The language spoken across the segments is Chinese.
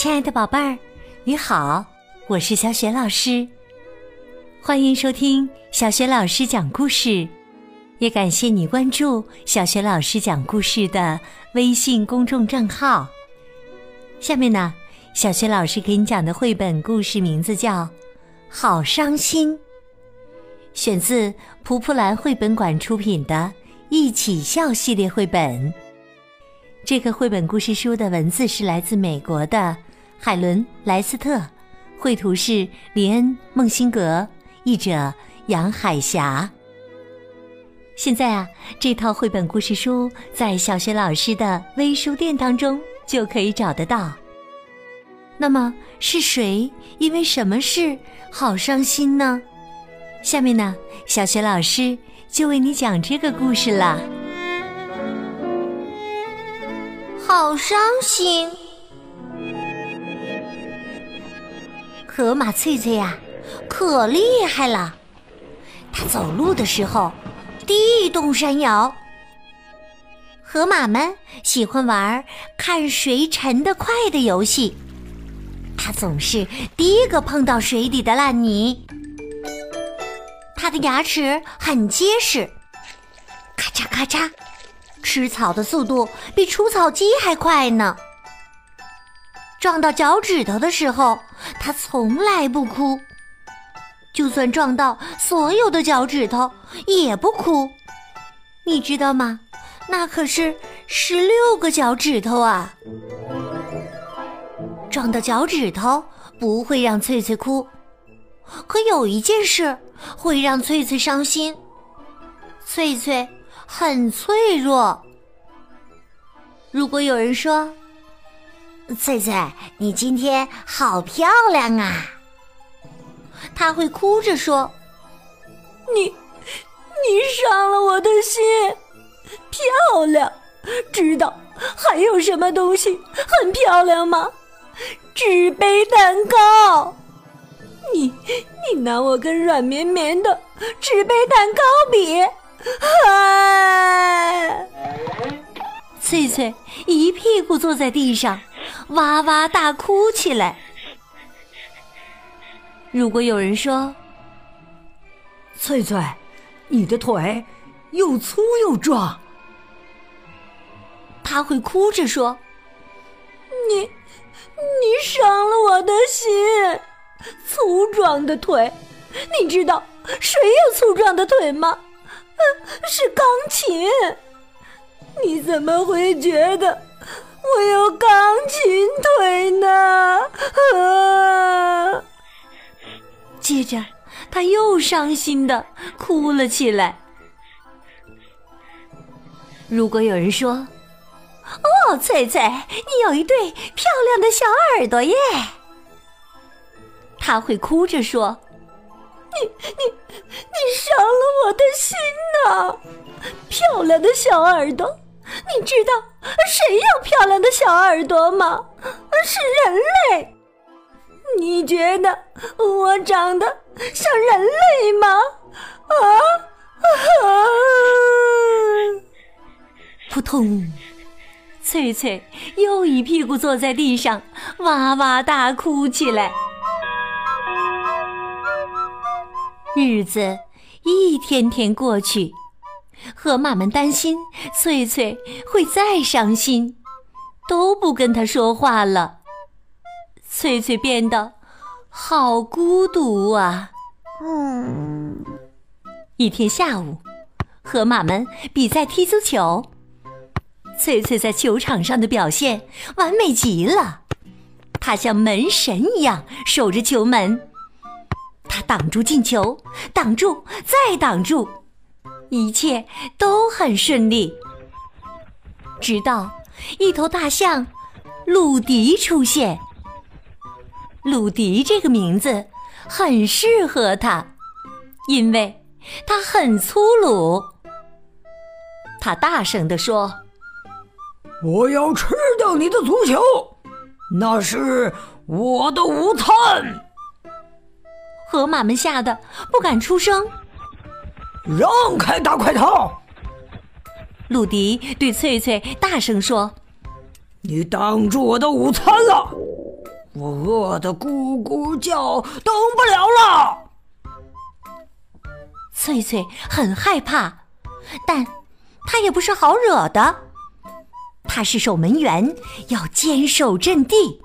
亲爱的宝贝儿，你好，我是小雪老师，欢迎收听小雪老师讲故事，也感谢你关注小雪老师讲故事的微信公众账号。下面呢，小雪老师给你讲的绘本故事名字叫《好伤心》，选自蒲蒲兰绘本馆出品的《一起笑》系列绘本。这个绘本故事书的文字是来自美国的海伦·莱斯特，绘图是林恩·孟辛格，译者杨海霞。现在啊，这套绘本故事书在小学老师的微书店当中就可以找得到。那么是谁因为什么事好伤心呢？下面呢，小学老师就为你讲这个故事了。好伤心！河马翠翠呀，可厉害了。它走路的时候，地动山摇。河马们喜欢玩看谁沉得快的游戏。它总是第一个碰到水底的烂泥。它的牙齿很结实，咔嚓咔嚓。吃草的速度比除草机还快呢。撞到脚趾头的时候，它从来不哭。就算撞到所有的脚趾头，也不哭。你知道吗？那可是十六个脚趾头啊！撞到脚趾头不会让翠翠哭，可有一件事会让翠翠伤心。翠翠。很脆弱。如果有人说：“翠翠，你今天好漂亮啊！”他会哭着说：“你，你伤了我的心。漂亮，知道还有什么东西很漂亮吗？纸杯蛋糕。你，你拿我跟软绵绵的纸杯蛋糕比。”嗨！翠翠一屁股坐在地上，哇哇大哭起来。如果有人说：“翠翠，你的腿又粗又壮。”他会哭着说：“你，你伤了我的心。粗壮的腿，你知道谁有粗壮的腿吗？”是钢琴，你怎么会觉得我有钢琴腿呢？啊！接着，他又伤心的哭了起来。如果有人说：“哦，翠翠，你有一对漂亮的小耳朵耶！”他会哭着说。你你你伤了我的心呐！漂亮的小耳朵，你知道谁有漂亮的小耳朵吗？是人类。你觉得我长得像人类吗？啊啊！扑通！翠翠又一屁股坐在地上，哇哇大哭起来。日子一天天过去，河马们担心翠翠会再伤心，都不跟她说话了。翠翠变得好孤独啊！嗯。一天下午，河马们比赛踢足球，翠翠在球场上的表现完美极了，她像门神一样守着球门。她挡住进球，挡住，再挡住，一切都很顺利。直到一头大象鲁迪出现。鲁迪这个名字很适合他，因为他很粗鲁。他大声地说：“我要吃掉你的足球，那是我的午餐。”河马们吓得不敢出声。让开，大块头！鲁迪对翠翠大声说：“你挡住我的午餐了！”我饿得咕咕叫，等不了了。翠翠很害怕，但她也不是好惹的。她是守门员，要坚守阵地。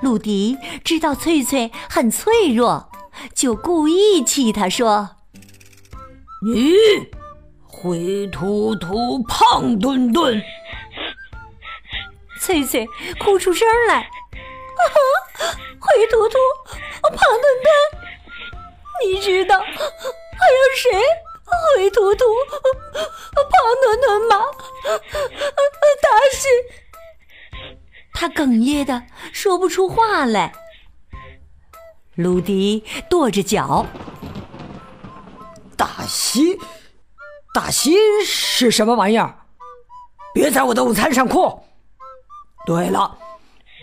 鲁迪知道翠翠很脆弱，就故意气她说：“你灰秃秃、胖墩墩。”翠翠哭出声来：“啊灰秃秃、胖墩墩，你知道还有谁灰秃秃、胖墩墩吗？大西。”他哽咽的说不出话来。鲁迪跺着脚：“大西，大西是什么玩意儿？别在我的午餐上哭。对了，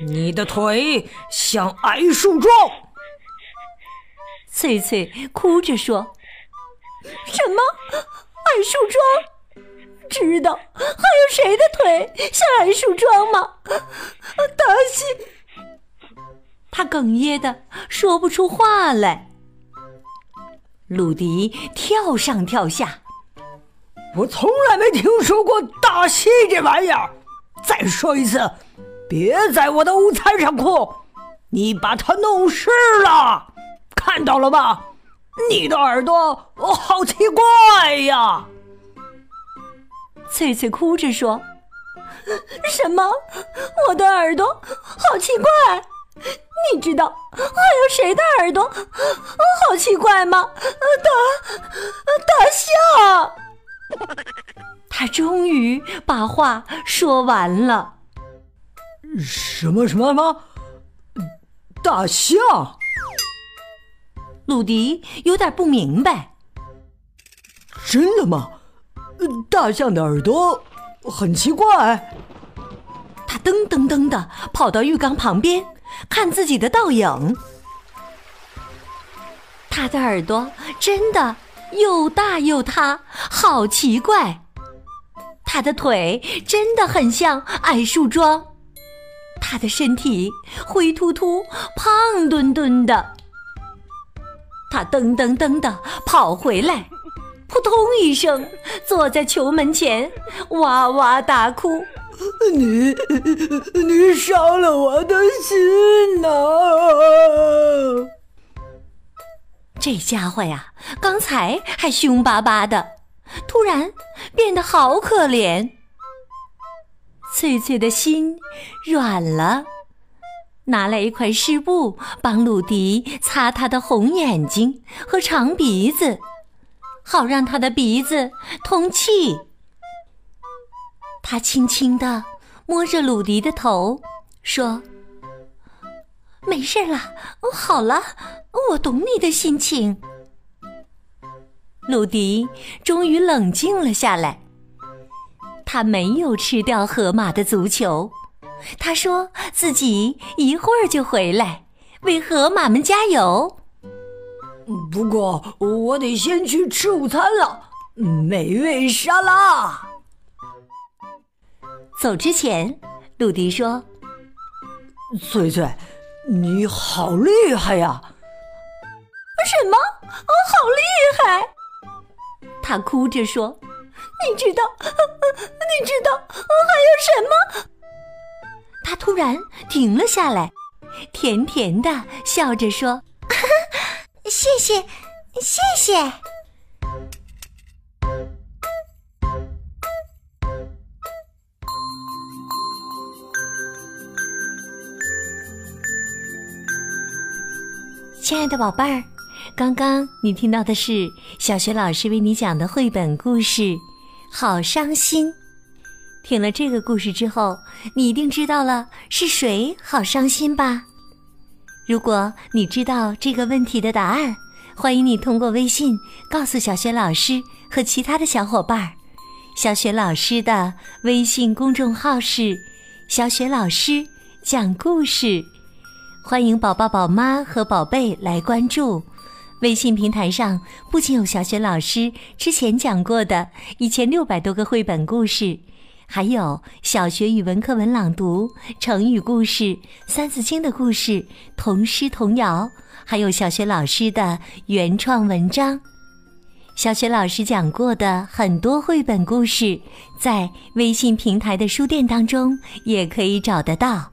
你的腿像矮树桩。”翠翠哭着说：“什么矮树桩？”知道还有谁的腿像矮树桩吗？大西，他哽咽的说不出话来。鲁迪跳上跳下，我从来没听说过大戏这玩意儿。再说一次，别在我的午餐上哭，你把它弄湿了，看到了吧？你的耳朵好奇怪呀。翠翠哭着说：“什么？我的耳朵好奇怪？你知道还有谁的耳朵好奇怪吗？”大大象。他终于把话说完了。什么什么什么？大象？鲁迪有点不明白。真的吗？大象的耳朵很奇怪。他噔噔噔的跑到浴缸旁边，看自己的倒影。他的耳朵真的又大又塌，好奇怪。他的腿真的很像矮树桩。他的身体灰秃秃、胖墩墩的。他噔噔噔的跑回来。扑通一声，坐在球门前，哇哇大哭。你，你伤了我的心呐！这家伙呀，刚才还凶巴巴的，突然变得好可怜。翠翠的心软了，拿来一块湿布，帮鲁迪擦他的红眼睛和长鼻子。好让他的鼻子通气。他轻轻地摸着鲁迪的头，说：“没事了，好了，我懂你的心情。”鲁迪终于冷静了下来。他没有吃掉河马的足球，他说自己一会儿就回来，为河马们加油。不过我得先去吃午餐了，美味沙拉。走之前，鲁迪说：“翠翠，你好厉害呀！”什么？好厉害！他哭着说：“你知道？你知道还有什么？”他突然停了下来，甜甜的笑着说。谢谢，谢谢。亲爱的宝贝儿，刚刚你听到的是小学老师为你讲的绘本故事《好伤心》。听了这个故事之后，你一定知道了是谁好伤心吧？如果你知道这个问题的答案，欢迎你通过微信告诉小雪老师和其他的小伙伴儿。小雪老师的微信公众号是“小雪老师讲故事”，欢迎宝宝、宝妈和宝贝来关注。微信平台上不仅有小雪老师之前讲过的一千六百多个绘本故事，还有小学语文课文朗读、成语故事、三字经的故事、童诗童谣，还有小学老师的原创文章。小学老师讲过的很多绘本故事，在微信平台的书店当中也可以找得到。